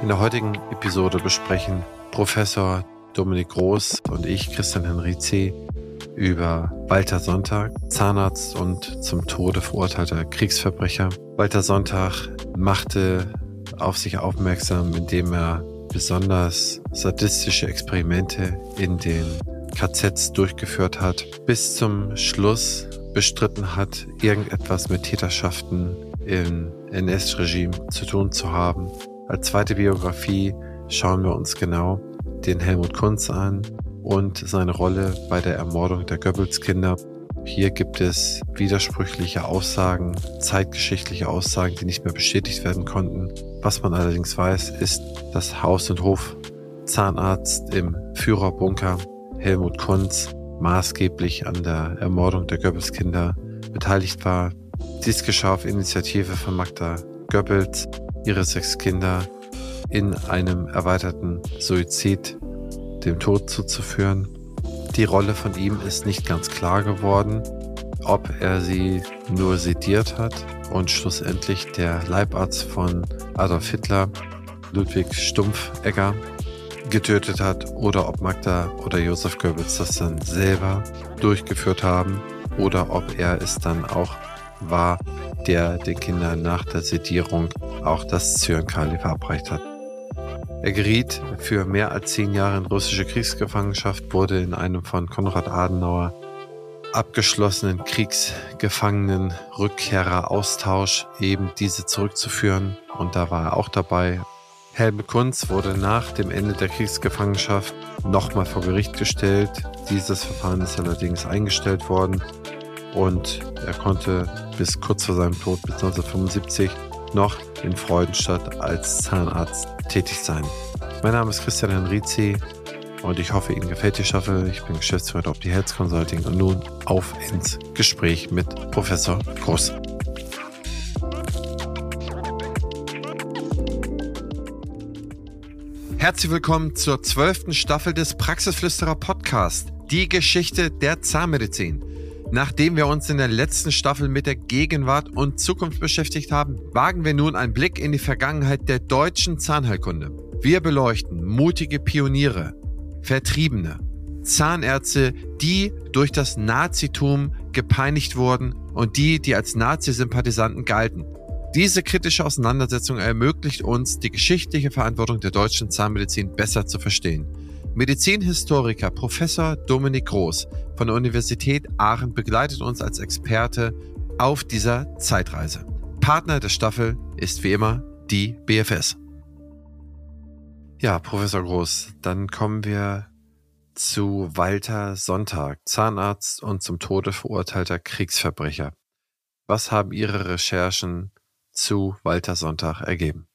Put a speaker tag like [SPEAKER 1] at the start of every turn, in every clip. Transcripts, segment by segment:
[SPEAKER 1] In der heutigen Episode besprechen Professor Dominik Groß und ich, Christian Henrizi, über Walter Sonntag, Zahnarzt und zum Tode verurteilter Kriegsverbrecher. Walter Sonntag machte auf sich aufmerksam, indem er besonders sadistische Experimente in den KZs durchgeführt hat, bis zum Schluss bestritten hat, irgendetwas mit Täterschaften im NS-Regime zu tun zu haben. Als zweite Biografie schauen wir uns genau den Helmut Kunz an und seine Rolle bei der Ermordung der Goebbels-Kinder. Hier gibt es widersprüchliche Aussagen, zeitgeschichtliche Aussagen, die nicht mehr bestätigt werden konnten. Was man allerdings weiß, ist, dass Haus- und Hof-Zahnarzt im Führerbunker Helmut Kunz maßgeblich an der Ermordung der Goebbels-Kinder beteiligt war. Dies geschah auf Initiative von Magda Goebbels, ihre sechs Kinder in einem erweiterten Suizid dem Tod zuzuführen. Die Rolle von ihm ist nicht ganz klar geworden, ob er sie nur sediert hat und schlussendlich der Leibarzt von Adolf Hitler, Ludwig Stumpfegger, getötet hat oder ob Magda oder Josef Goebbels das dann selber durchgeführt haben oder ob er es dann auch war, der den Kindern nach der Sedierung auch das Zyankali verabreicht hat. Er geriet für mehr als zehn Jahre in russische Kriegsgefangenschaft, wurde in einem von Konrad Adenauer abgeschlossenen Kriegsgefangenen Rückkehrer Austausch eben diese zurückzuführen und da war er auch dabei. Helmut Kunz wurde nach dem Ende der Kriegsgefangenschaft nochmal vor Gericht gestellt. Dieses Verfahren ist allerdings eingestellt worden und er konnte bis kurz vor seinem Tod, bis 1975, noch in Freudenstadt als Zahnarzt tätig sein. Mein Name ist Christian Henrizi und ich hoffe, Ihnen gefällt die Staffel. Ich bin Geschäftsführer der Opti Health Consulting und nun auf ins Gespräch mit Professor Groß. Herzlich willkommen zur zwölften Staffel des Praxisflüsterer Podcast, die Geschichte der Zahnmedizin. Nachdem wir uns in der letzten Staffel mit der Gegenwart und Zukunft beschäftigt haben, wagen wir nun einen Blick in die Vergangenheit der deutschen Zahnheilkunde. Wir beleuchten mutige Pioniere, Vertriebene, Zahnärzte, die durch das Nazitum gepeinigt wurden und die, die als Nazi-Sympathisanten galten. Diese kritische Auseinandersetzung ermöglicht uns, die geschichtliche Verantwortung der deutschen Zahnmedizin besser zu verstehen. Medizinhistoriker Professor Dominik Groß von der Universität Aachen begleitet uns als Experte auf dieser Zeitreise. Partner der Staffel ist wie immer die BFS. Ja, Professor Groß, dann kommen wir zu Walter Sonntag, Zahnarzt und zum Tode verurteilter Kriegsverbrecher. Was haben Ihre Recherchen zu Walter Sonntag ergeben?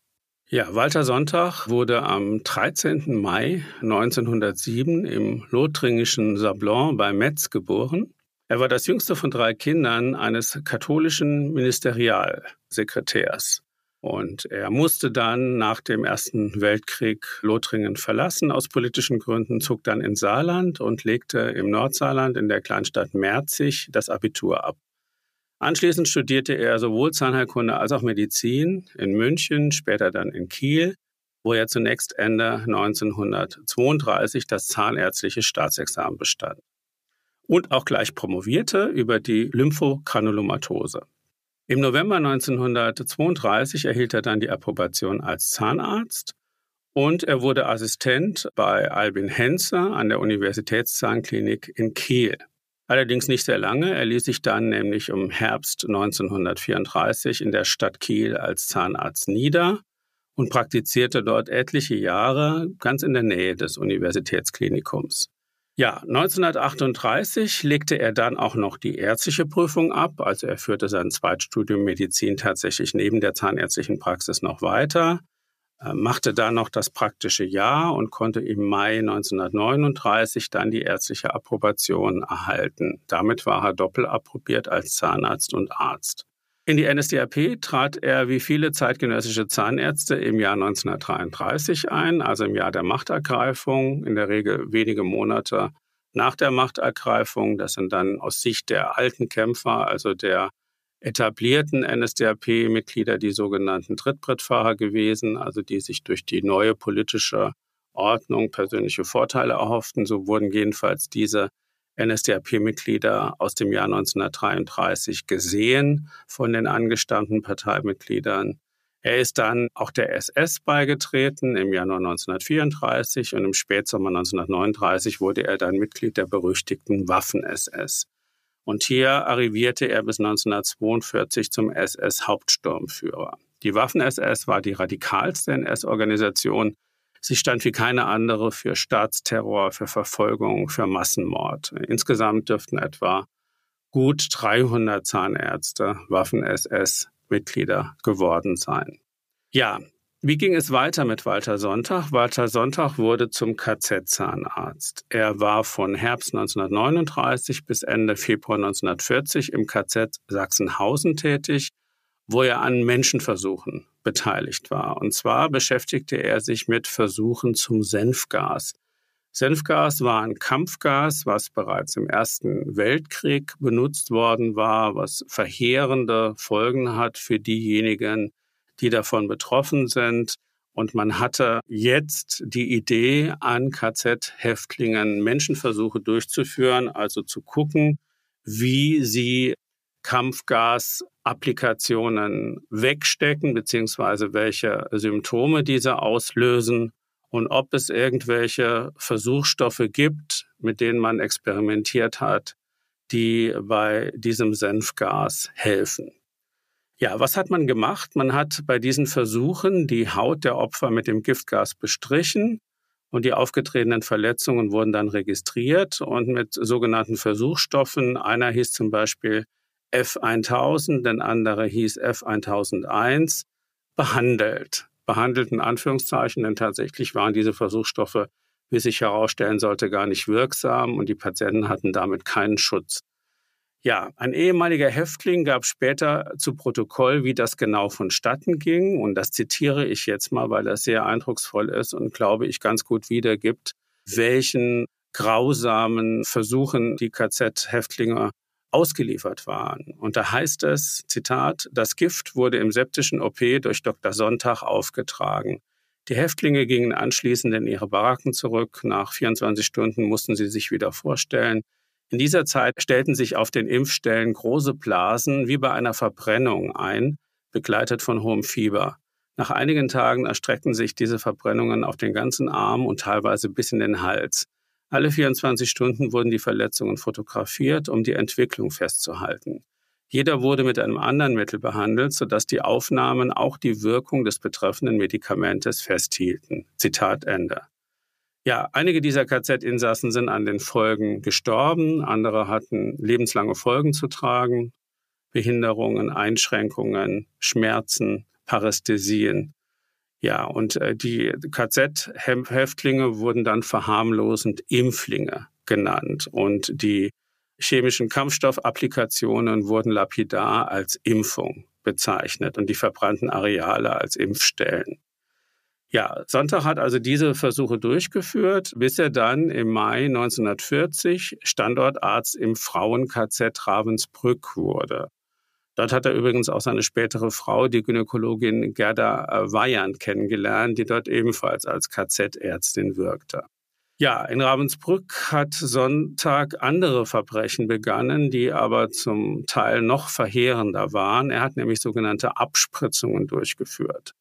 [SPEAKER 2] Ja, Walter Sonntag wurde am 13. Mai 1907 im lothringischen Sablon bei Metz geboren. Er war das jüngste von drei Kindern eines katholischen Ministerialsekretärs. Und er musste dann nach dem Ersten Weltkrieg Lothringen verlassen aus politischen Gründen, zog dann in Saarland und legte im Nordsaarland in der Kleinstadt Merzig das Abitur ab. Anschließend studierte er sowohl Zahnheilkunde als auch Medizin in München, später dann in Kiel, wo er zunächst Ende 1932 das zahnärztliche Staatsexamen bestand. Und auch gleich promovierte über die Lymphogranulomatose. Im November 1932 erhielt er dann die Approbation als Zahnarzt und er wurde Assistent bei Albin Henze an der Universitätszahnklinik in Kiel. Allerdings nicht sehr lange. Er ließ sich dann nämlich im Herbst 1934 in der Stadt Kiel als Zahnarzt nieder und praktizierte dort etliche Jahre ganz in der Nähe des Universitätsklinikums. Ja, 1938 legte er dann auch noch die ärztliche Prüfung ab, also er führte sein Zweitstudium Medizin tatsächlich neben der zahnärztlichen Praxis noch weiter machte dann noch das praktische Jahr und konnte im Mai 1939 dann die ärztliche Approbation erhalten. Damit war er doppelapprobiert als Zahnarzt und Arzt. In die NSDAP trat er wie viele zeitgenössische Zahnärzte im Jahr 1933 ein, also im Jahr der Machtergreifung, in der Regel wenige Monate nach der Machtergreifung. Das sind dann aus Sicht der alten Kämpfer, also der etablierten NSDAP-Mitglieder die sogenannten Trittbrettfahrer gewesen, also die sich durch die neue politische Ordnung persönliche Vorteile erhofften. So wurden jedenfalls diese NSDAP-Mitglieder aus dem Jahr 1933 gesehen von den angestammten Parteimitgliedern. Er ist dann auch der SS beigetreten im Januar 1934 und im Spätsommer 1939 wurde er dann Mitglied der berüchtigten Waffen-SS. Und hier arrivierte er bis 1942 zum SS-Hauptsturmführer. Die Waffen-SS war die radikalste NS-Organisation. Sie stand wie keine andere für Staatsterror, für Verfolgung, für Massenmord. Insgesamt dürften etwa gut 300 Zahnärzte Waffen-SS Mitglieder geworden sein. Ja, wie ging es weiter mit Walter Sonntag? Walter Sonntag wurde zum KZ-Zahnarzt. Er war von Herbst 1939 bis Ende Februar 1940 im KZ Sachsenhausen tätig, wo er an Menschenversuchen beteiligt war. Und zwar beschäftigte er sich mit Versuchen zum Senfgas. Senfgas war ein Kampfgas, was bereits im Ersten Weltkrieg benutzt worden war, was verheerende Folgen hat für diejenigen, die davon betroffen sind. Und man hatte jetzt die Idee, an KZ-Häftlingen Menschenversuche durchzuführen, also zu gucken, wie sie Kampfgas-Applikationen wegstecken, beziehungsweise welche Symptome diese auslösen und ob es irgendwelche Versuchsstoffe gibt, mit denen man experimentiert hat, die bei diesem Senfgas helfen. Ja, was hat man gemacht? Man hat bei diesen Versuchen die Haut der Opfer mit dem Giftgas bestrichen und die aufgetretenen Verletzungen wurden dann registriert und mit sogenannten Versuchsstoffen, einer hieß zum Beispiel F1000, der andere hieß F1001, behandelt behandelt, in Anführungszeichen, denn tatsächlich waren diese Versuchsstoffe, wie sich herausstellen sollte, gar nicht wirksam und die Patienten hatten damit keinen Schutz. Ja, ein ehemaliger Häftling gab später zu Protokoll, wie das genau vonstatten ging. Und das zitiere ich jetzt mal, weil das sehr eindrucksvoll ist und glaube ich ganz gut wiedergibt, welchen grausamen Versuchen die KZ-Häftlinge ausgeliefert waren. Und da heißt es, Zitat, das Gift wurde im septischen OP durch Dr. Sonntag aufgetragen. Die Häftlinge gingen anschließend in ihre Baracken zurück. Nach 24 Stunden mussten sie sich wieder vorstellen. In dieser Zeit stellten sich auf den Impfstellen große Blasen wie bei einer Verbrennung ein, begleitet von hohem Fieber. Nach einigen Tagen erstreckten sich diese Verbrennungen auf den ganzen Arm und teilweise bis in den Hals. Alle 24 Stunden wurden die Verletzungen fotografiert, um die Entwicklung festzuhalten. Jeder wurde mit einem anderen Mittel behandelt, sodass die Aufnahmen auch die Wirkung des betreffenden Medikamentes festhielten. Zitat Ende. Ja, einige dieser KZ-Insassen sind an den Folgen gestorben, andere hatten lebenslange Folgen zu tragen, Behinderungen, Einschränkungen, Schmerzen, Parästhesien. Ja, und äh, die KZ-Häftlinge wurden dann verharmlosend Impflinge genannt und die chemischen Kampfstoffapplikationen wurden lapidar als Impfung bezeichnet und die verbrannten Areale als Impfstellen. Ja, Sonntag hat also diese Versuche durchgeführt, bis er dann im Mai 1940 Standortarzt im Frauen-KZ Ravensbrück wurde. Dort hat er übrigens auch seine spätere Frau, die Gynäkologin Gerda äh, Weyand, kennengelernt, die dort ebenfalls als KZ-Ärztin wirkte. Ja, in Ravensbrück hat Sonntag andere Verbrechen begangen, die aber zum Teil noch verheerender waren. Er hat nämlich sogenannte Abspritzungen durchgeführt.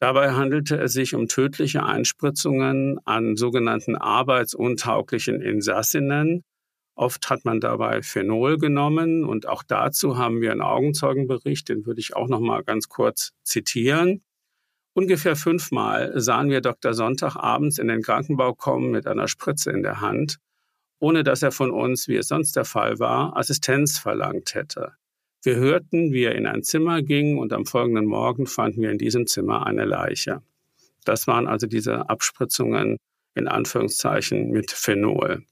[SPEAKER 2] Dabei handelte es sich um tödliche Einspritzungen an sogenannten arbeitsuntauglichen Insassinnen, Oft hat man dabei Phenol genommen und auch dazu haben wir einen Augenzeugenbericht, den würde ich auch noch mal ganz kurz zitieren. Ungefähr fünfmal sahen wir Dr. Sonntag abends in den Krankenbau kommen mit einer Spritze in der Hand, ohne dass er von uns, wie es sonst der Fall war, Assistenz verlangt hätte. Wir hörten, wie er in ein Zimmer ging und am folgenden Morgen fanden wir in diesem Zimmer eine Leiche. Das waren also diese Abspritzungen in Anführungszeichen mit Phenol.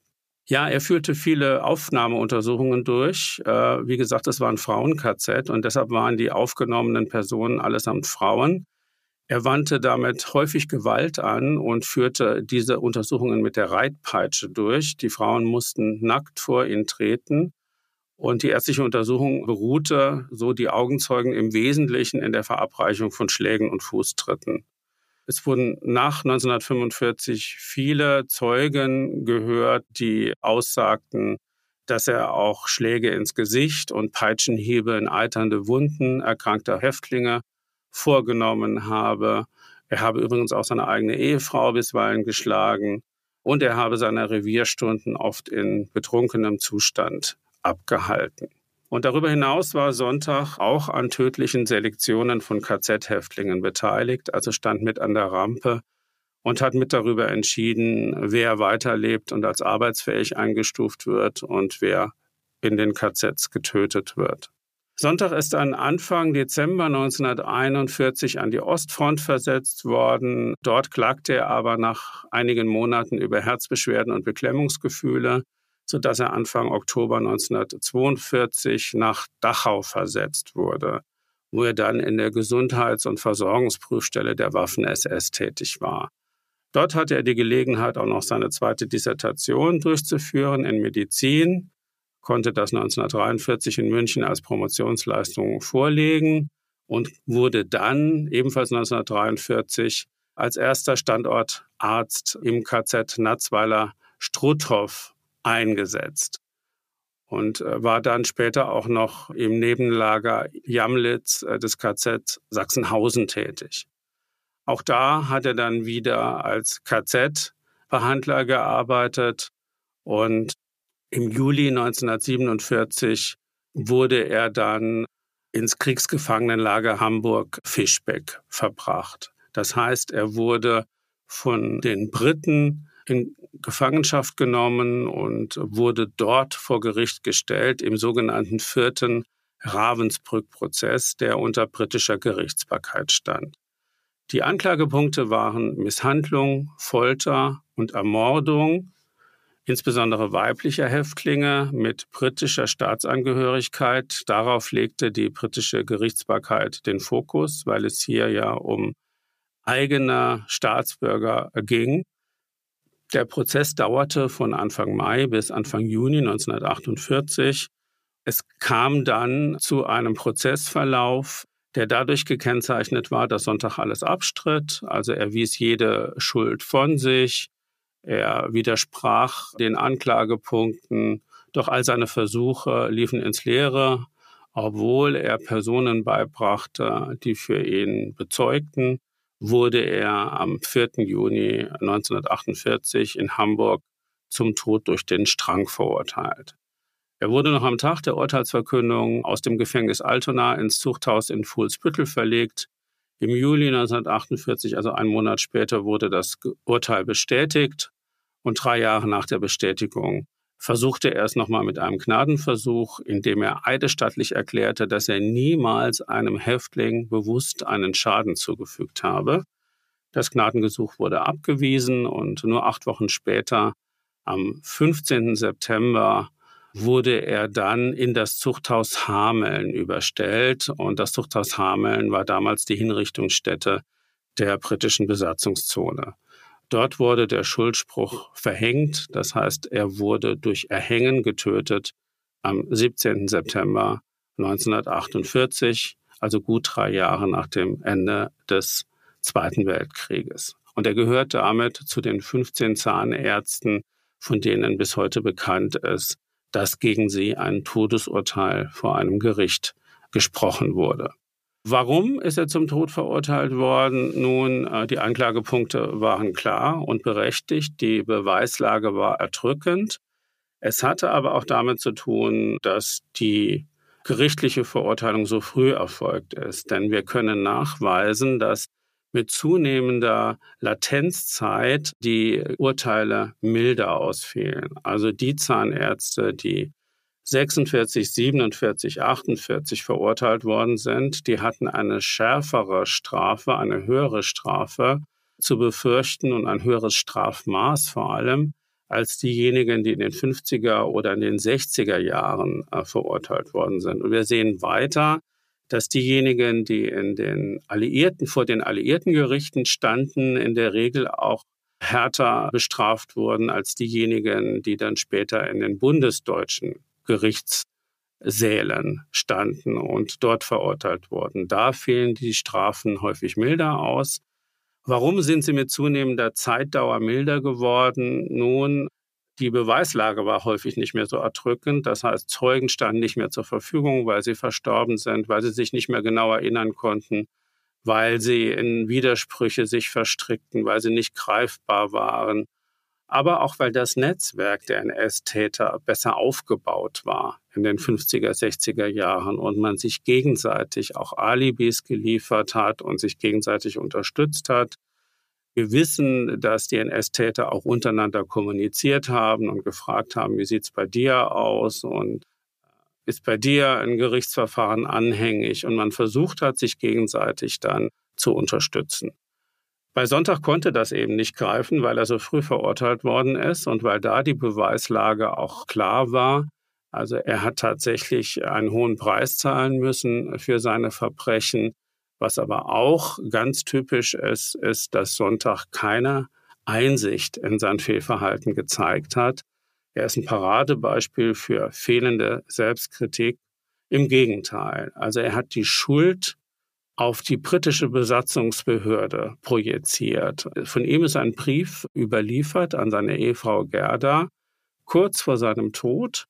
[SPEAKER 2] Ja, er führte viele Aufnahmeuntersuchungen durch. Äh, wie gesagt, es war ein Frauen-KZ und deshalb waren die aufgenommenen Personen allesamt Frauen. Er wandte damit häufig Gewalt an und führte diese Untersuchungen mit der Reitpeitsche durch. Die Frauen mussten nackt vor ihn treten Und die ärztliche Untersuchung beruhte, so die Augenzeugen, im Wesentlichen in der Verabreichung von Schlägen und Fußtritten. Es wurden nach 1945 viele Zeugen gehört, die aussagten, dass er auch Schläge ins Gesicht und Peitschenhiebe in eiternde Wunden erkrankter Häftlinge vorgenommen habe. Er habe übrigens auch seine eigene Ehefrau bisweilen geschlagen und er habe seine Revierstunden oft in betrunkenem Zustand abgehalten. Und darüber hinaus war Sonntag auch an tödlichen Selektionen von KZ-Häftlingen beteiligt, also stand mit an der Rampe und hat mit darüber entschieden, wer weiterlebt und als arbeitsfähig eingestuft wird und wer in den KZs getötet wird. Sonntag ist dann Anfang Dezember 1941 an die Ostfront versetzt worden. Dort klagte er aber nach einigen Monaten über Herzbeschwerden und Beklemmungsgefühle sodass er Anfang Oktober 1942 nach Dachau versetzt wurde, wo er dann in der Gesundheits- und Versorgungsprüfstelle der Waffen-SS tätig war. Dort hatte er die Gelegenheit, auch noch seine zweite Dissertation durchzuführen in Medizin, konnte das 1943 in München als Promotionsleistung vorlegen und wurde dann ebenfalls 1943 als erster Standortarzt im KZ Natzweiler Struthof eingesetzt und äh, war dann später auch noch im Nebenlager Jamlitz äh, des KZ Sachsenhausen tätig. Auch da hat er dann wieder als KZ-Behandler gearbeitet und im Juli 1947 wurde er dann ins Kriegsgefangenenlager Hamburg-Fischbeck verbracht. Das heißt, er wurde von den Briten in Gefangenschaft genommen und wurde dort vor Gericht gestellt im sogenannten vierten Ravensbrück-Prozess, der unter britischer Gerichtsbarkeit stand. Die Anklagepunkte waren Misshandlung, Folter und Ermordung, insbesondere weiblicher Häftlinge mit britischer Staatsangehörigkeit. Darauf legte die britische Gerichtsbarkeit den Fokus, weil es hier ja um eigene Staatsbürger ging. Der Prozess dauerte von Anfang Mai bis Anfang Juni 1948. Es kam dann zu einem Prozessverlauf, der dadurch gekennzeichnet war, dass Sonntag alles abstritt. Also er wies jede Schuld von sich. Er widersprach den Anklagepunkten. Doch all seine Versuche liefen ins Leere, obwohl er Personen beibrachte, die für ihn bezeugten wurde er am 4. Juni 1948 in Hamburg zum Tod durch den Strang verurteilt. Er wurde noch am Tag der Urteilsverkündung aus dem Gefängnis Altona ins Zuchthaus in Fuhlsbüttel verlegt. Im Juli 1948, also einen Monat später, wurde das Urteil bestätigt und drei Jahre nach der Bestätigung versuchte er es nochmal mit einem Gnadenversuch, indem er eidesstattlich erklärte, dass er niemals einem Häftling bewusst einen Schaden zugefügt habe. Das Gnadengesuch wurde abgewiesen und nur acht Wochen später, am 15. September, wurde er dann in das Zuchthaus Hameln überstellt. Und das Zuchthaus Hameln war damals die Hinrichtungsstätte der britischen Besatzungszone. Dort wurde der Schuldspruch verhängt, das heißt, er wurde durch Erhängen getötet am 17. September 1948, also gut drei Jahre nach dem Ende des Zweiten Weltkrieges. Und er gehört damit zu den 15 Zahnärzten, von denen bis heute bekannt ist, dass gegen sie ein Todesurteil vor einem Gericht gesprochen wurde. Warum ist er zum Tod verurteilt worden? Nun, äh, die Anklagepunkte waren klar und berechtigt. Die Beweislage war erdrückend. Es hatte aber auch damit zu tun, dass die gerichtliche Verurteilung so früh erfolgt ist. Denn wir können nachweisen, dass mit zunehmender Latenzzeit die Urteile milder ausfielen. Also die Zahnärzte, die 46, 47, 48 verurteilt worden sind, die hatten eine schärfere Strafe, eine höhere Strafe zu befürchten und ein höheres Strafmaß vor allem als diejenigen, die in den 50er oder in den 60er Jahren äh, verurteilt worden sind. Und wir sehen weiter, dass diejenigen, die in den Alliierten, vor den alliierten Gerichten standen, in der Regel auch härter bestraft wurden als diejenigen, die dann später in den bundesdeutschen Gerichts Sälen standen und dort verurteilt wurden. Da fielen die Strafen häufig milder aus. Warum sind sie mit zunehmender Zeitdauer milder geworden? Nun, die Beweislage war häufig nicht mehr so erdrückend. Das heißt, Zeugen standen nicht mehr zur Verfügung, weil sie verstorben sind, weil sie sich nicht mehr genau erinnern konnten, weil sie in Widersprüche sich verstrickten, weil sie nicht greifbar waren aber auch weil das Netzwerk der NS-Täter besser aufgebaut war in den 50er, 60er Jahren und man sich gegenseitig auch Alibis geliefert hat und sich gegenseitig unterstützt hat. Wir wissen, dass die NS-Täter auch untereinander kommuniziert haben und gefragt haben, wie sieht's bei dir aus und ist bei dir ein Gerichtsverfahren anhängig und man versucht hat, sich gegenseitig dann zu unterstützen. Bei Sonntag konnte das eben nicht greifen, weil er so früh verurteilt worden ist und weil da die Beweislage auch klar war. Also er hat tatsächlich einen hohen Preis zahlen müssen für seine Verbrechen. Was aber auch ganz typisch ist, ist, dass Sonntag keine Einsicht in sein Fehlverhalten gezeigt hat. Er ist ein Paradebeispiel für fehlende Selbstkritik. Im Gegenteil, also er hat die Schuld auf die britische Besatzungsbehörde projiziert. Von ihm ist ein Brief überliefert an seine Ehefrau Gerda kurz vor seinem Tod.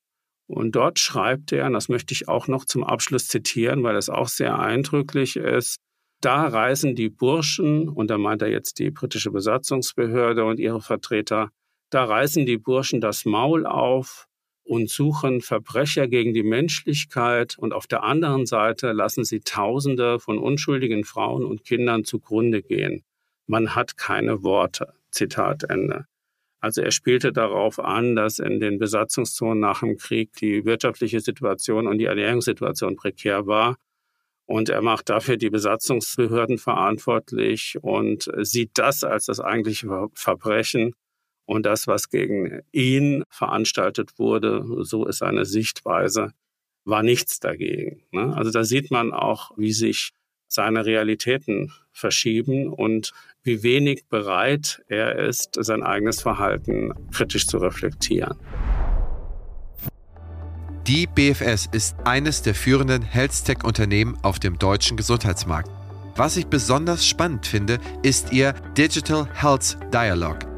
[SPEAKER 2] Und dort schreibt er, und das möchte ich auch noch zum Abschluss zitieren, weil es auch sehr eindrücklich ist, da reisen die Burschen, und da meint er jetzt die britische Besatzungsbehörde und ihre Vertreter, da reißen die Burschen das Maul auf, und suchen Verbrecher gegen die Menschlichkeit und auf der anderen Seite lassen sie Tausende von unschuldigen Frauen und Kindern zugrunde gehen. Man hat keine Worte. Zitat Ende. Also er spielte darauf an, dass in den Besatzungszonen nach dem Krieg die wirtschaftliche Situation und die Ernährungssituation prekär war. Und er macht dafür die Besatzungsbehörden verantwortlich und sieht das als das eigentliche Verbrechen und das, was gegen ihn veranstaltet wurde, so ist seine Sichtweise, war nichts dagegen. Ne? Also da sieht man auch, wie sich seine Realitäten verschieben und wie wenig bereit er ist, sein eigenes Verhalten kritisch zu reflektieren.
[SPEAKER 1] Die BFS ist eines der führenden Health-Tech-Unternehmen auf dem deutschen Gesundheitsmarkt. Was ich besonders spannend finde, ist ihr Digital Health Dialogue.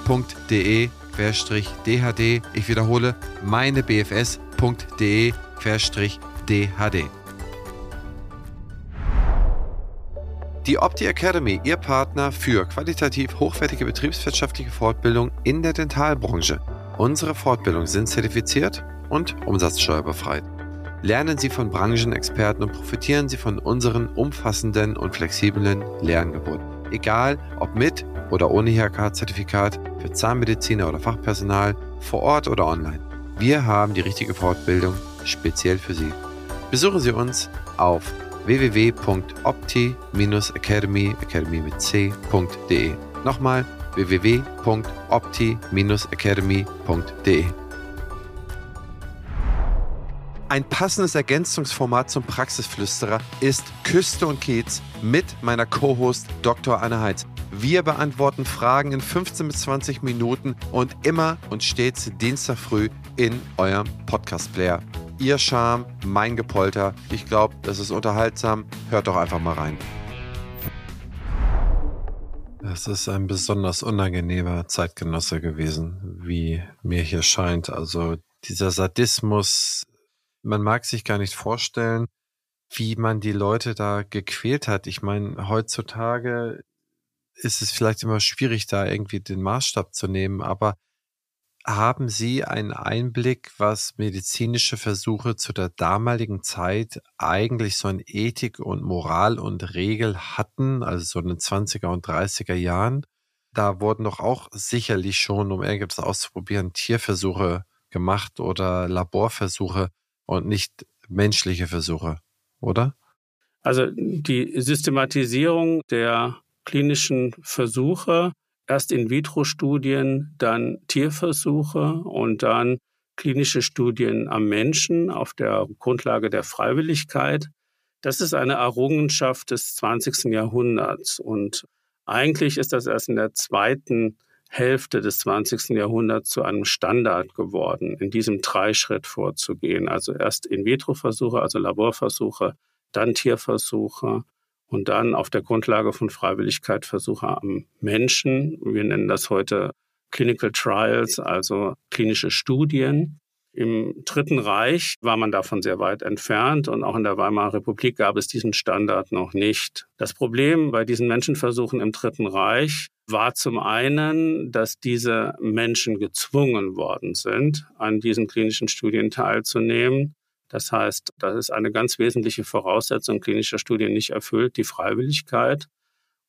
[SPEAKER 1] meinebfs.de-dhd. Ich wiederhole, meinebfs.de-dhd. Die Opti Academy, Ihr Partner für qualitativ hochwertige betriebswirtschaftliche Fortbildung in der Dentalbranche. Unsere Fortbildungen sind zertifiziert und umsatzsteuerbefreit. Lernen Sie von Branchenexperten und profitieren Sie von unseren umfassenden und flexiblen Lernangeboten egal ob mit oder ohne IHK-Zertifikat, für Zahnmediziner oder Fachpersonal, vor Ort oder online. Wir haben die richtige Fortbildung speziell für Sie. Besuchen Sie uns auf www.opti-academy, academy mit c.de. Nochmal www.opti-academy.de. Ein passendes Ergänzungsformat zum Praxisflüsterer ist Küste und Kiez mit meiner Co-Host Dr. Anne Heitz. Wir beantworten Fragen in 15 bis 20 Minuten und immer und stets Dienstag früh in eurem Podcast-Player. Ihr Charme, mein Gepolter. Ich glaube, das ist unterhaltsam. Hört doch einfach mal rein. Es ist ein besonders unangenehmer Zeitgenosse gewesen, wie mir hier scheint. Also dieser Sadismus man mag sich gar nicht vorstellen, wie man die Leute da gequält hat. Ich meine, heutzutage ist es vielleicht immer schwierig, da irgendwie den Maßstab zu nehmen, aber haben Sie einen Einblick, was medizinische Versuche zu der damaligen Zeit eigentlich so an Ethik und Moral und Regel hatten, also so in den 20er und 30er Jahren? Da wurden doch auch sicherlich schon, um irgendetwas auszuprobieren, Tierversuche gemacht oder Laborversuche und nicht menschliche Versuche, oder?
[SPEAKER 2] Also die Systematisierung der klinischen Versuche, erst In-vitro-Studien, dann Tierversuche und dann klinische Studien am Menschen auf der Grundlage der Freiwilligkeit. Das ist eine Errungenschaft des 20. Jahrhunderts und eigentlich ist das erst in der zweiten Hälfte des 20. Jahrhunderts zu einem Standard geworden, in diesem Dreischritt vorzugehen. Also erst In-vitro-Versuche, also Laborversuche, dann Tierversuche und dann auf der Grundlage von Freiwilligkeit Versuche am Menschen. Wir nennen das heute Clinical Trials, also klinische Studien. Im Dritten Reich war man davon sehr weit entfernt und auch in der Weimarer Republik gab es diesen Standard noch nicht. Das Problem bei diesen Menschenversuchen im Dritten Reich war zum einen, dass diese Menschen gezwungen worden sind, an diesen klinischen Studien teilzunehmen. Das heißt, das ist eine ganz wesentliche Voraussetzung klinischer Studien nicht erfüllt, die Freiwilligkeit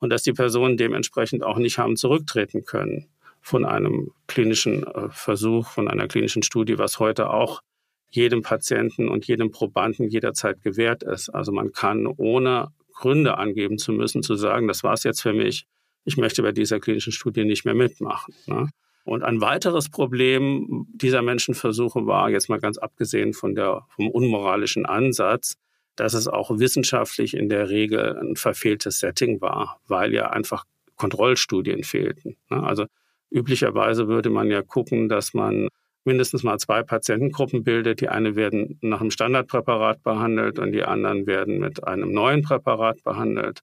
[SPEAKER 2] und dass die Personen dementsprechend auch nicht haben zurücktreten können von einem klinischen äh, Versuch, von einer klinischen Studie, was heute auch jedem Patienten und jedem Probanden jederzeit gewährt ist. Also man kann ohne Gründe angeben zu müssen, zu sagen, das war es jetzt für mich, ich möchte bei dieser klinischen Studie nicht mehr mitmachen. Ne? Und ein weiteres Problem dieser Menschenversuche war, jetzt mal ganz abgesehen von der, vom unmoralischen Ansatz, dass es auch wissenschaftlich in der Regel ein verfehltes Setting war, weil ja einfach Kontrollstudien fehlten. Ne? Also Üblicherweise würde man ja gucken, dass man mindestens mal zwei Patientengruppen bildet. Die eine werden nach einem Standardpräparat behandelt und die anderen werden mit einem neuen Präparat behandelt.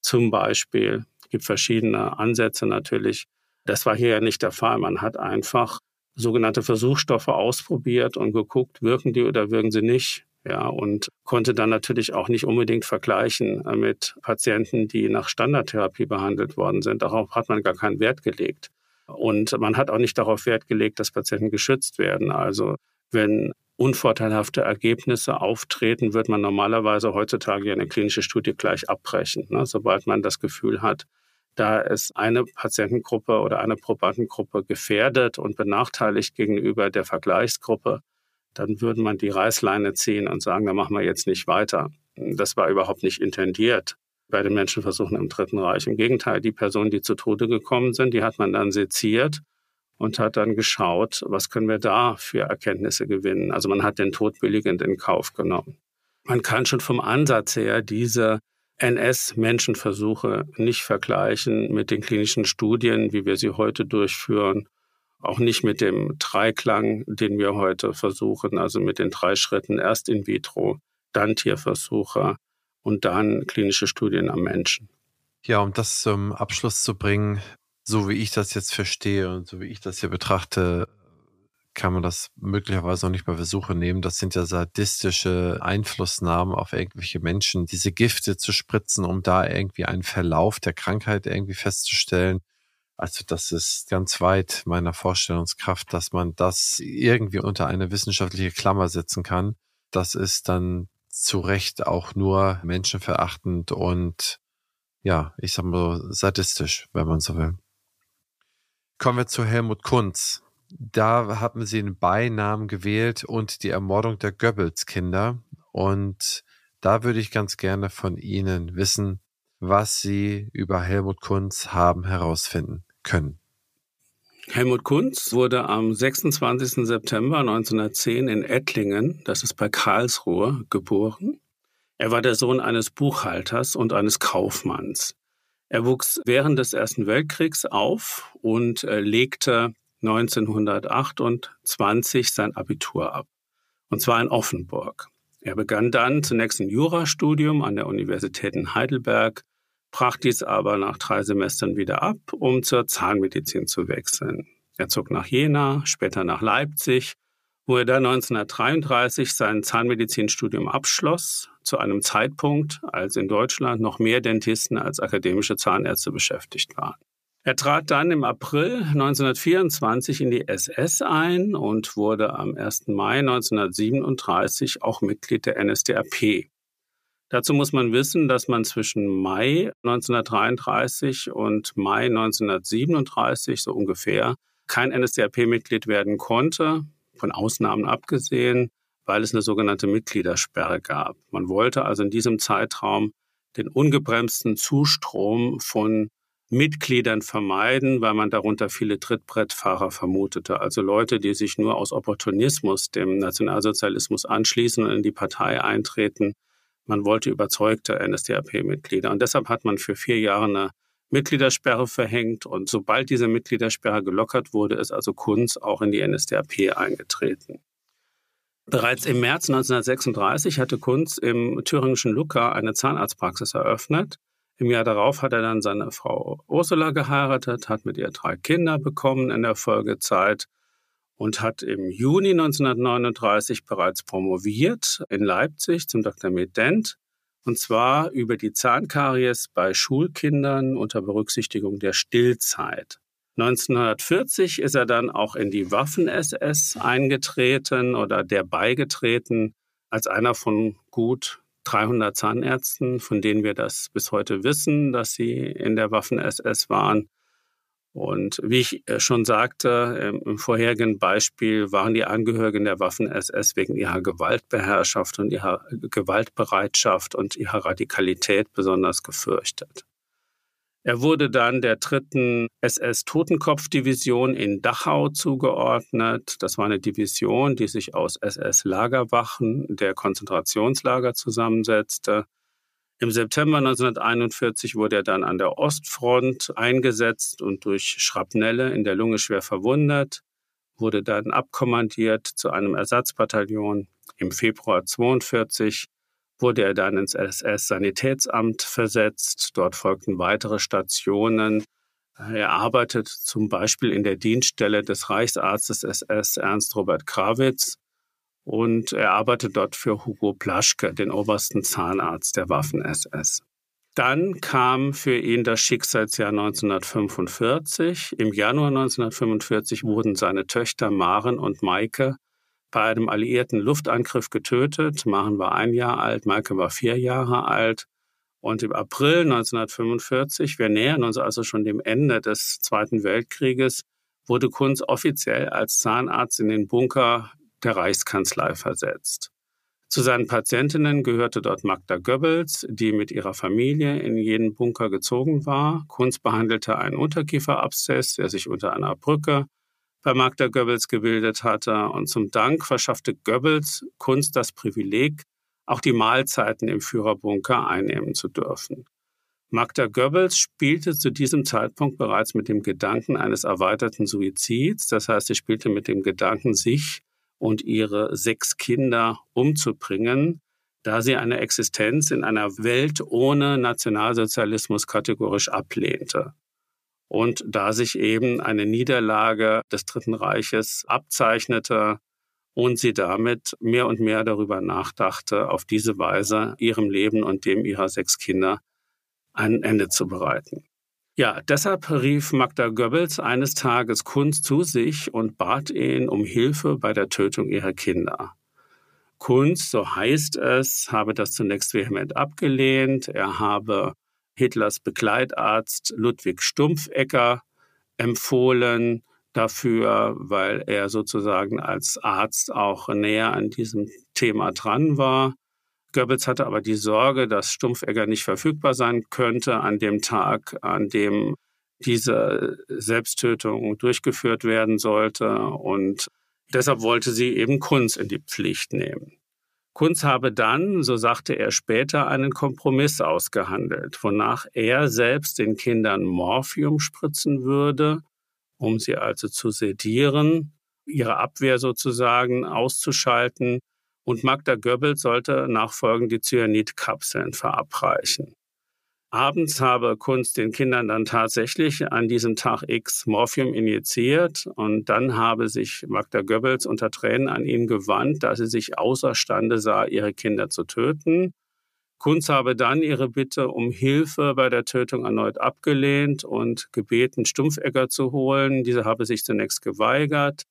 [SPEAKER 2] Zum Beispiel es gibt verschiedene Ansätze natürlich. Das war hier ja nicht der Fall. Man hat einfach sogenannte Versuchsstoffe ausprobiert und geguckt, wirken die oder wirken sie nicht. Ja, und konnte dann natürlich auch nicht unbedingt vergleichen mit Patienten, die nach Standardtherapie behandelt worden sind. Darauf hat man gar keinen Wert gelegt. Und man hat auch nicht darauf Wert gelegt, dass Patienten geschützt werden. Also wenn unvorteilhafte Ergebnisse auftreten, wird man normalerweise heutzutage eine klinische Studie gleich abbrechen, ne? sobald man das Gefühl hat, da ist eine Patientengruppe oder eine Probandengruppe gefährdet und benachteiligt gegenüber der Vergleichsgruppe, dann würde man die Reißleine ziehen und sagen, da machen wir jetzt nicht weiter. Das war überhaupt nicht intendiert bei den Menschenversuchen im Dritten Reich. Im Gegenteil, die Personen, die zu Tode gekommen sind, die hat man dann seziert und hat dann geschaut, was können wir da für Erkenntnisse gewinnen. Also man hat den Tod billigend in Kauf genommen. Man kann schon vom Ansatz her diese NS-Menschenversuche nicht vergleichen mit den klinischen Studien, wie wir sie heute durchführen, auch nicht mit dem Dreiklang, den wir heute versuchen, also mit den drei Schritten erst in vitro, dann Tierversuche, und dann klinische Studien am Menschen.
[SPEAKER 1] Ja, um das zum Abschluss zu bringen, so wie ich das jetzt verstehe und so wie ich das hier betrachte, kann man das möglicherweise auch nicht bei Versuche nehmen. Das sind ja sadistische Einflussnahmen auf irgendwelche Menschen, diese Gifte zu spritzen, um da irgendwie einen Verlauf der Krankheit irgendwie festzustellen. Also das ist ganz weit meiner Vorstellungskraft, dass man das irgendwie unter eine wissenschaftliche Klammer setzen kann. Das ist dann zu Recht auch nur menschenverachtend und ja, ich sag mal sadistisch, wenn man so will. Kommen wir zu Helmut Kunz. Da haben sie einen Beinamen gewählt und die Ermordung der Goebbels-Kinder. Und da würde ich ganz gerne von Ihnen wissen, was Sie über Helmut Kunz haben herausfinden können.
[SPEAKER 2] Helmut Kunz wurde am 26. September 1910 in Ettlingen, das ist bei Karlsruhe, geboren. Er war der Sohn eines Buchhalters und eines Kaufmanns. Er wuchs während des Ersten Weltkriegs auf und äh, legte 1928 sein Abitur ab. Und zwar in Offenburg. Er begann dann zunächst ein Jurastudium an der Universität in Heidelberg brach dies aber nach drei Semestern wieder ab, um zur Zahnmedizin zu wechseln. Er zog nach Jena, später nach Leipzig, wo er dann 1933 sein Zahnmedizinstudium abschloss, zu einem Zeitpunkt, als in Deutschland noch mehr Dentisten als akademische Zahnärzte beschäftigt waren. Er trat dann im April 1924 in die SS ein und wurde am 1. Mai 1937 auch Mitglied der NSDAP. Dazu muss man wissen, dass man zwischen Mai 1933 und Mai 1937 so ungefähr kein NSDAP-Mitglied werden konnte, von Ausnahmen abgesehen, weil es eine sogenannte Mitgliedersperre gab. Man wollte also in diesem Zeitraum den ungebremsten Zustrom von Mitgliedern vermeiden, weil man darunter viele Trittbrettfahrer vermutete. Also Leute, die sich nur aus Opportunismus dem Nationalsozialismus anschließen und in die Partei eintreten. Man wollte überzeugte NSDAP-Mitglieder. Und deshalb hat man für vier Jahre eine Mitgliedersperre verhängt. Und sobald diese Mitgliedersperre gelockert wurde, ist also Kunz auch in die NSDAP eingetreten. Bereits im März 1936 hatte Kunz im thüringischen Lucca eine Zahnarztpraxis eröffnet. Im Jahr darauf hat er dann seine Frau Ursula geheiratet, hat mit ihr drei Kinder bekommen in der Folgezeit und hat im Juni 1939 bereits promoviert in Leipzig zum Dr. Med Dent und zwar über die Zahnkaries bei Schulkindern unter Berücksichtigung der Stillzeit. 1940 ist er dann auch in die Waffen-SS eingetreten oder der beigetreten als einer von gut 300 Zahnärzten, von denen wir das bis heute wissen, dass sie in der Waffen-SS waren. Und wie ich äh, schon sagte, im vorherigen Beispiel waren die Angehörigen der Waffen-SS wegen ihrer Gewaltbeherrschaft und ihrer Gewaltbereitschaft und ihrer Radikalität besonders gefürchtet. Er wurde dann der dritten SS-Totenkopfdivision in Dachau zugeordnet. Das war eine Division, die sich aus SS-Lagerwachen der Konzentrationslager zusammensetzte. Im September 1941 wurde er dann an der Ostfront eingesetzt und durch Schrapnelle in der Lunge schwer verwundet, wurde dann abkommandiert zu einem Ersatzbataillon. Im Februar 1942 wurde er dann ins SS-Sanitätsamt versetzt. Dort folgten weitere Stationen. Er arbeitet zum Beispiel in der Dienststelle des Reichsarztes SS Ernst Robert Krawitz und er arbeitet dort für Hugo Plaschke, den obersten Zahnarzt der Waffen-SS. Dann kam für ihn das Schicksalsjahr 1945. Im Januar 1945 wurden seine Töchter Maren und Maike bei einem alliierten Luftangriff getötet. Maren war ein Jahr alt, Maike war vier Jahre alt. Und im April 1945, wir nähern uns also schon dem Ende des Zweiten Weltkrieges, wurde Kunz offiziell als Zahnarzt in den Bunker der Reichskanzlei versetzt. Zu seinen Patientinnen gehörte dort Magda Goebbels, die mit ihrer Familie in jenen Bunker gezogen war. Kunz behandelte einen Unterkieferabszess, der sich unter einer Brücke bei Magda Goebbels gebildet hatte. Und zum Dank verschaffte Goebbels Kunst das Privileg, auch die Mahlzeiten im Führerbunker einnehmen zu dürfen. Magda Goebbels spielte zu diesem Zeitpunkt bereits mit dem Gedanken eines erweiterten Suizids. Das heißt, sie spielte mit dem Gedanken, sich und ihre sechs Kinder umzubringen, da sie eine Existenz in einer Welt ohne Nationalsozialismus kategorisch ablehnte und da sich eben eine Niederlage des Dritten Reiches abzeichnete und sie damit mehr und mehr darüber nachdachte, auf diese Weise ihrem Leben und dem ihrer sechs Kinder ein Ende zu bereiten. Ja, deshalb rief Magda Goebbels eines Tages Kunz zu sich und bat ihn um Hilfe bei der Tötung ihrer Kinder. Kunz, so heißt es, habe das zunächst vehement abgelehnt. Er habe Hitlers Begleitarzt Ludwig Stumpfegger empfohlen dafür, weil er sozusagen als Arzt auch näher an diesem Thema dran war. Goebbels hatte aber die Sorge, dass Stumpfegger nicht verfügbar sein könnte an dem Tag, an dem diese Selbsttötung durchgeführt werden sollte. Und deshalb wollte sie eben Kunz in die Pflicht nehmen. Kunz habe dann, so sagte er später, einen Kompromiss ausgehandelt, wonach er selbst den Kindern Morphium spritzen würde, um sie also zu sedieren, ihre Abwehr sozusagen auszuschalten, und Magda Goebbels sollte nachfolgend die Cyanidkapseln verabreichen. Abends habe Kunz den Kindern dann tatsächlich an diesem Tag X Morphium injiziert und dann habe sich Magda Goebbels unter Tränen an ihn gewandt, dass sie sich außerstande sah, ihre Kinder zu töten. Kunz habe dann ihre Bitte um Hilfe bei der Tötung erneut abgelehnt und gebeten, Stumpfegger zu holen. Diese habe sich zunächst geweigert,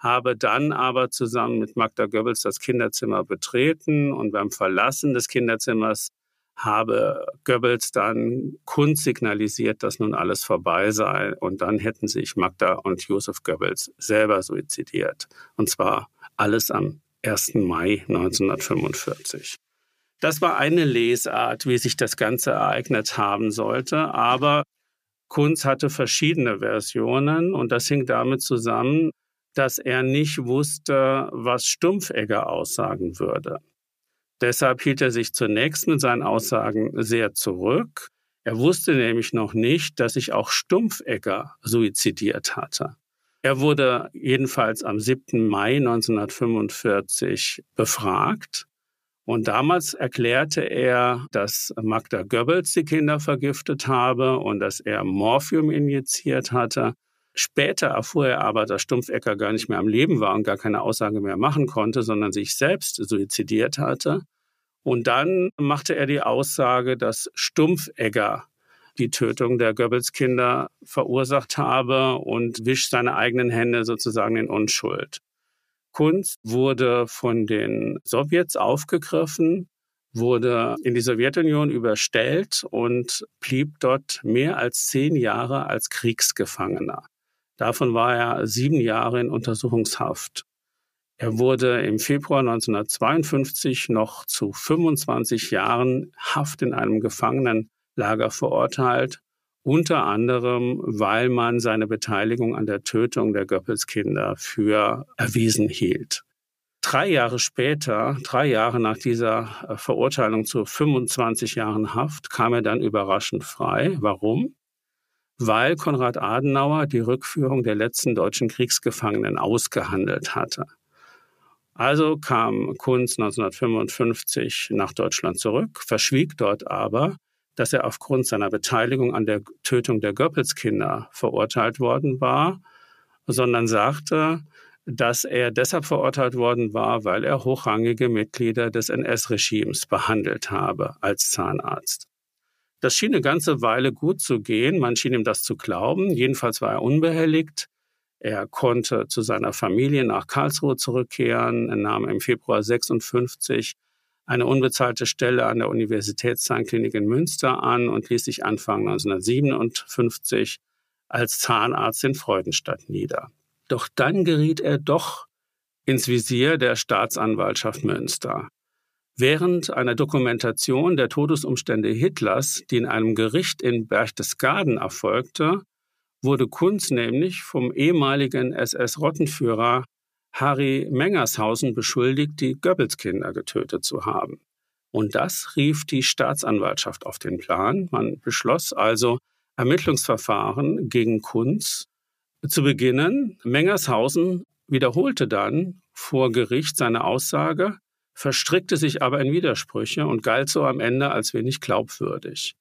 [SPEAKER 2] habe dann aber zusammen mit Magda Goebbels das Kinderzimmer betreten und beim Verlassen des Kinderzimmers habe Goebbels dann Kunst signalisiert, dass nun alles vorbei sei. Und dann hätten sich Magda und Josef Goebbels selber suizidiert. Und zwar alles am 1. Mai 1945. Das war eine Lesart, wie sich das Ganze ereignet haben sollte, aber Kunz hatte verschiedene Versionen und das hing damit zusammen, dass er nicht wusste, was Stumpfegger aussagen würde. Deshalb hielt er sich zunächst mit seinen Aussagen sehr zurück. Er wusste nämlich noch nicht, dass sich auch Stumpfegger suizidiert hatte. Er wurde jedenfalls am 7. Mai 1945 befragt. Und damals erklärte er, dass Magda Goebbels die Kinder vergiftet habe und dass er Morphium injiziert hatte. Später erfuhr er aber, dass Stumpfegger gar nicht mehr am Leben war und gar keine Aussage mehr machen konnte, sondern sich selbst suizidiert hatte. Und dann machte er die Aussage, dass Stumpfegger die Tötung der Goebbels-Kinder verursacht habe und wischt seine eigenen Hände sozusagen in Unschuld. Kunst wurde von den Sowjets aufgegriffen, wurde in die Sowjetunion überstellt und blieb dort mehr als zehn Jahre als Kriegsgefangener. Davon war er sieben Jahre in Untersuchungshaft. Er wurde im Februar 1952 noch zu 25 Jahren Haft in einem Gefangenenlager verurteilt, unter anderem, weil man seine Beteiligung an der Tötung der Goebbels-Kinder für erwiesen hielt. Drei Jahre später, drei Jahre nach dieser Verurteilung zu 25 Jahren Haft, kam er dann überraschend frei. Warum? Weil Konrad Adenauer die Rückführung der letzten deutschen Kriegsgefangenen ausgehandelt hatte. Also kam Kunz 1955 nach Deutschland zurück, verschwieg dort aber, dass er aufgrund seiner Beteiligung an der Tötung der Goebbels-Kinder verurteilt worden war, sondern sagte, dass er deshalb verurteilt worden war, weil er hochrangige Mitglieder des NS-Regimes behandelt habe als Zahnarzt. Das schien eine ganze Weile gut zu gehen. Man schien ihm das zu glauben. Jedenfalls war er unbehelligt. Er konnte zu seiner Familie nach Karlsruhe zurückkehren. Er nahm im Februar 56 eine unbezahlte Stelle an der Universitätszahnklinik in Münster an und ließ sich Anfang 1957 als Zahnarzt in Freudenstadt nieder. Doch dann geriet er doch ins Visier der Staatsanwaltschaft Münster. Während einer Dokumentation der Todesumstände Hitlers, die in einem Gericht in Berchtesgaden erfolgte, wurde Kunz nämlich vom ehemaligen SS-Rottenführer Harry Mengershausen beschuldigt, die Goebbels-Kinder getötet zu haben. Und das rief die Staatsanwaltschaft auf den Plan. Man beschloss also, Ermittlungsverfahren gegen Kunz zu beginnen. Mengershausen wiederholte dann vor Gericht seine Aussage, verstrickte sich aber in Widersprüche und galt so am Ende als wenig glaubwürdig.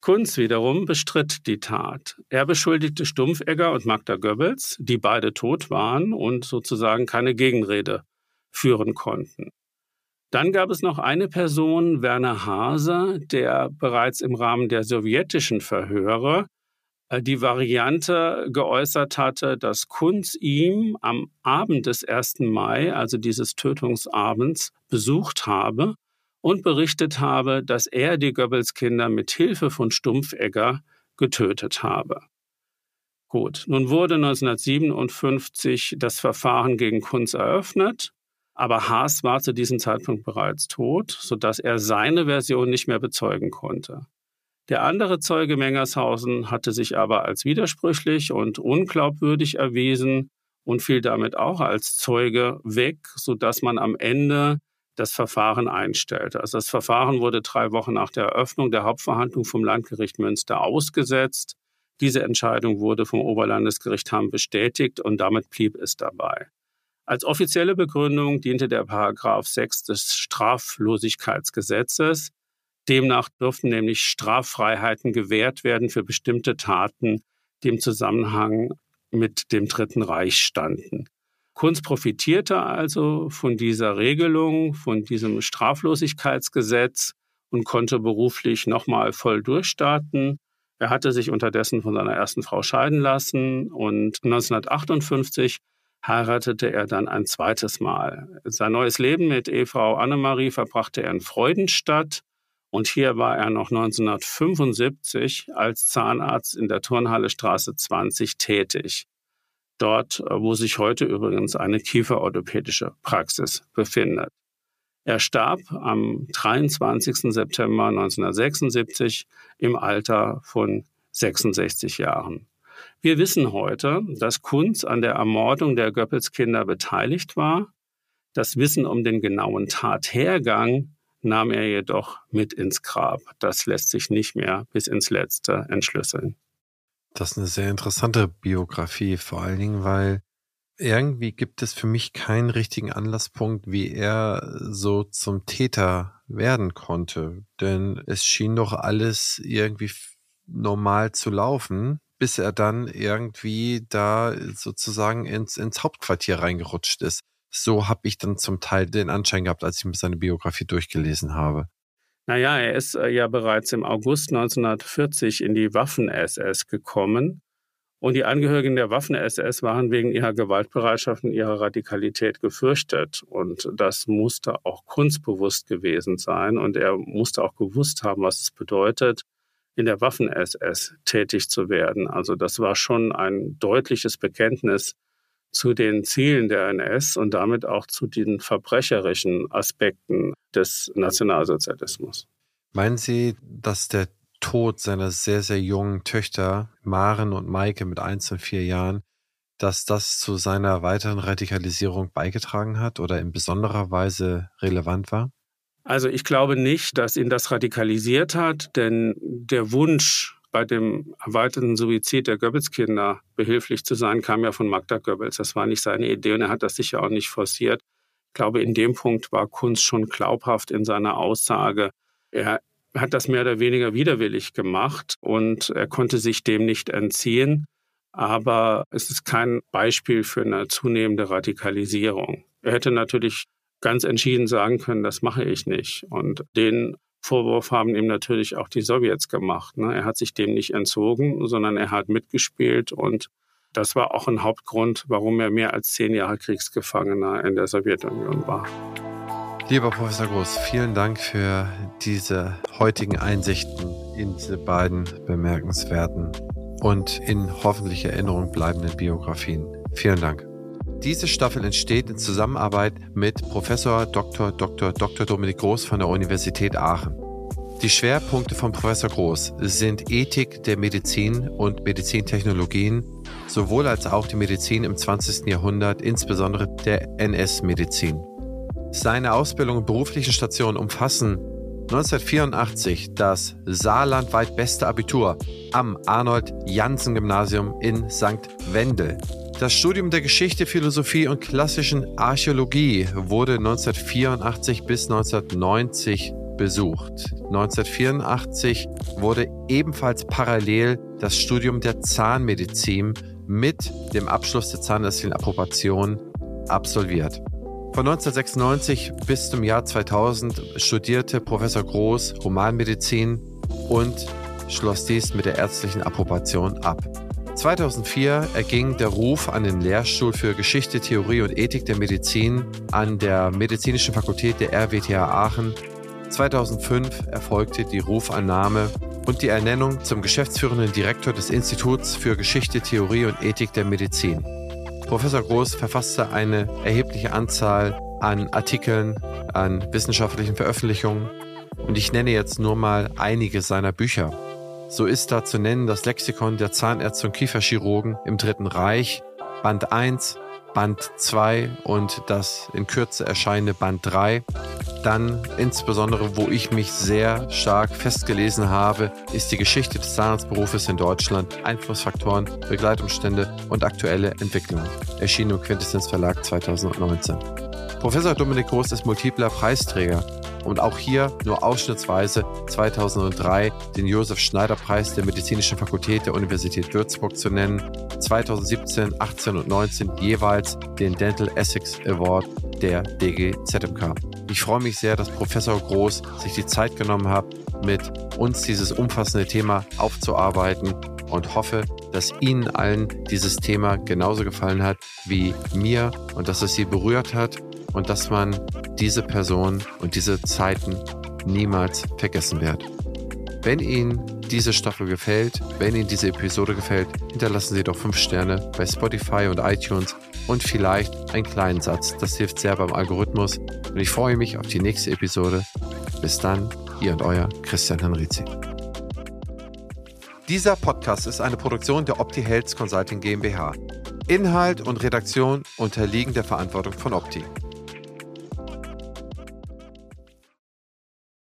[SPEAKER 2] Kunz wiederum bestritt die Tat. Er beschuldigte Stumpfegger und Magda Goebbels, die beide tot waren und sozusagen keine Gegenrede führen konnten. Dann gab es noch eine Person, Werner Hase, der bereits im Rahmen der sowjetischen Verhöre die Variante geäußert hatte, dass Kunz ihm am Abend des 1. Mai, also dieses Tötungsabends, besucht habe und berichtet habe, dass er die Goebbels-Kinder mit Hilfe von Stumpfegger getötet habe. Gut, nun wurde 1957 das Verfahren gegen Kunz eröffnet, aber Haas war zu diesem Zeitpunkt bereits tot, sodass er seine Version nicht mehr bezeugen konnte. Der andere Zeuge Mengershausen hatte sich aber als widersprüchlich und unglaubwürdig erwiesen und fiel damit auch als Zeuge weg, sodass man am Ende das Verfahren einstellte. Also das Verfahren wurde drei Wochen nach der Eröffnung der Hauptverhandlung vom Landgericht Münster ausgesetzt. Diese Entscheidung wurde vom Oberlandesgericht Hamm bestätigt und damit blieb es dabei. Als offizielle Begründung diente der Paragraph 6 des Straflosigkeitsgesetzes, Demnach dürften nämlich Straffreiheiten gewährt werden für bestimmte Taten, die im Zusammenhang mit dem Dritten Reich standen. Kunz profitierte also von dieser Regelung, von diesem Straflosigkeitsgesetz und konnte beruflich nochmal voll durchstarten. Er hatte sich unterdessen von seiner ersten Frau scheiden lassen und 1958 heiratete er dann ein zweites Mal. Sein neues Leben mit Ehefrau Annemarie verbrachte er in Freudenstadt und hier war er noch 1975 als Zahnarzt in der Turnhalle Straße 20 tätig. dort, äh, wo sich heute übrigens eine kieferorthopädische Praxis befindet. Er starb am 23. September 1976 im Alter von 66 Jahren. Wir wissen heute, dass Kunz an der Ermordung der Goebbels-Kinder beteiligt war. Das Wissen um den genauen Tathergang nahm er jedoch mit ins Grab. Das lässt sich nicht mehr bis ins Letzte entschlüsseln.
[SPEAKER 1] Das ist eine sehr interessante Biografie, vor allen Dingen, weil irgendwie gibt es für mich keinen richtigen Anlasspunkt, wie er so zum Täter werden konnte. Denn es schien doch alles irgendwie normal zu laufen, bis er dann irgendwie da sozusagen ins, ins Hauptquartier reingerutscht ist. So habe ich dann zum Teil den Anschein gehabt, als ich mir seine Biografie durchgelesen habe.
[SPEAKER 2] Naja, er ist äh, ja bereits im August 1940 in die Waffen-SS gekommen. Und die Angehörigen der Waffen-SS waren wegen ihrer Gewaltbereitschaft und ihrer Radikalität gefürchtet. Und das musste auch kunstbewusst gewesen sein. Und er musste auch gewusst haben, was es bedeutet, in der Waffen-SS tätig zu werden. Also das war schon ein deutliches Bekenntnis zu den Zielen der NS und damit auch zu den verbrecherischen Aspekten des Nationalsozialismus.
[SPEAKER 1] Meinen Sie, dass der Tod seiner sehr, sehr jungen Töchter, Maren und Maike mit eins und vier Jahren, dass das zu seiner weiteren Radikalisierung beigetragen hat oder in besonderer Weise relevant war?
[SPEAKER 2] Also ich glaube nicht, dass ihn das radikalisiert hat, denn der Wunsch, bei dem erweiterten Suizid der Goebbels-Kinder behilflich zu sein, kam ja von Magda Goebbels. Das war nicht seine Idee und er hat das sicher auch nicht forciert. Ich glaube, in dem Punkt war Kunz schon glaubhaft in seiner Aussage. Er hat das mehr oder weniger widerwillig gemacht und er konnte sich dem nicht entziehen. Aber es ist kein Beispiel für eine zunehmende Radikalisierung. Er hätte natürlich ganz entschieden sagen können, das mache ich nicht. Und den Vorwurf haben ihm natürlich auch die Sowjets gemacht. Ne? Er hat sich dem nicht entzogen, sondern er hat mitgespielt und das war auch ein Hauptgrund, warum er mehr als zehn Jahre Kriegsgefangener in der Sowjetunion war.
[SPEAKER 1] Lieber Professor Groß, vielen Dank für diese heutigen Einsichten in diese beiden bemerkenswerten und in hoffentlich Erinnerung bleibenden Biografien. Vielen Dank. Diese Staffel entsteht in Zusammenarbeit mit Professor Dr. Dr. Dr. Dominik Groß von der Universität Aachen. Die Schwerpunkte von Professor Groß sind Ethik der Medizin und Medizintechnologien, sowohl als auch die Medizin im 20. Jahrhundert, insbesondere der NS-Medizin. Seine Ausbildung und beruflichen Stationen umfassen 1984 das saarlandweit beste Abitur am Arnold-Janssen-Gymnasium in St. Wendel. Das Studium der Geschichte, Philosophie und klassischen Archäologie wurde 1984 bis 1990 besucht. 1984 wurde ebenfalls parallel das Studium der Zahnmedizin mit dem Abschluss der zahnärztlichen Approbation absolviert. Von 1996 bis zum Jahr 2000 studierte Professor Groß Humanmedizin und schloss dies mit der ärztlichen Approbation ab. 2004 erging der Ruf an den Lehrstuhl für Geschichte, Theorie und Ethik der Medizin an der Medizinischen Fakultät der RWTH Aachen. 2005 erfolgte die Rufannahme und die Ernennung zum geschäftsführenden Direktor des Instituts für Geschichte, Theorie und Ethik der Medizin. Professor Groß verfasste eine erhebliche Anzahl an Artikeln, an wissenschaftlichen Veröffentlichungen und ich nenne jetzt nur mal einige seiner Bücher. So ist da zu nennen das Lexikon der Zahnärzte und Kieferchirurgen im Dritten Reich, Band 1, Band 2 und das in Kürze erscheinende Band 3. Dann insbesondere, wo ich mich sehr stark festgelesen habe, ist die Geschichte des Zahnarztberufes in Deutschland, Einflussfaktoren, Begleitumstände und aktuelle Entwicklungen. Erschienen im Quintessenz Verlag 2019. Professor Dominik Groß ist multipler Preisträger und auch hier nur ausschnittsweise 2003 den Josef Schneider Preis der Medizinischen Fakultät der Universität Würzburg zu nennen, 2017, 18 und 19 jeweils den Dental Essex Award der DGZMK. Ich freue mich sehr, dass Professor Groß sich die Zeit genommen hat, mit uns dieses umfassende Thema aufzuarbeiten und hoffe, dass Ihnen allen dieses Thema genauso gefallen hat wie mir und dass es Sie berührt hat und dass man diese Person und diese Zeiten niemals vergessen wird. Wenn Ihnen diese Staffel gefällt, wenn Ihnen diese Episode gefällt, hinterlassen Sie doch 5 Sterne bei Spotify und iTunes und vielleicht einen kleinen Satz. Das hilft sehr beim Algorithmus. Und ich freue mich auf die nächste Episode. Bis dann, ihr und euer Christian Henrizi. Dieser Podcast ist eine Produktion der Opti Health Consulting GmbH. Inhalt und Redaktion unterliegen der Verantwortung von Opti.